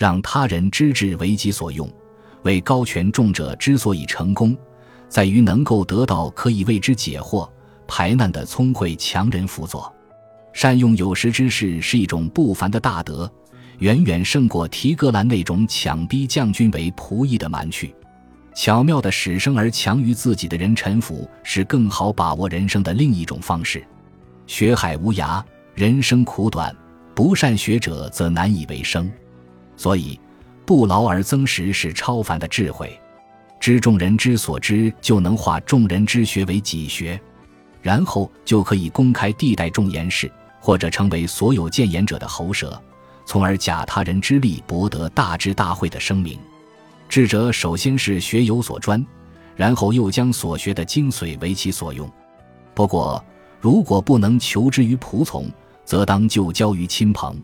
让他人知之为己所用。为高权重者之所以成功，在于能够得到可以为之解惑、排难的聪慧强人辅佐。善用有识之士是一种不凡的大德，远远胜过提格兰那种强逼将军为仆役的蛮去。巧妙的使生而强于自己的人臣服，是更好把握人生的另一种方式。学海无涯，人生苦短，不善学者则难以为生。所以。不劳而增实是超凡的智慧，知众人之所知，就能化众人之学为己学，然后就可以公开地带众言事，或者成为所有谏言者的喉舌，从而假他人之力博得大智大慧的声名。智者首先是学有所专，然后又将所学的精髓为其所用。不过，如果不能求之于仆从，则当就交于亲朋。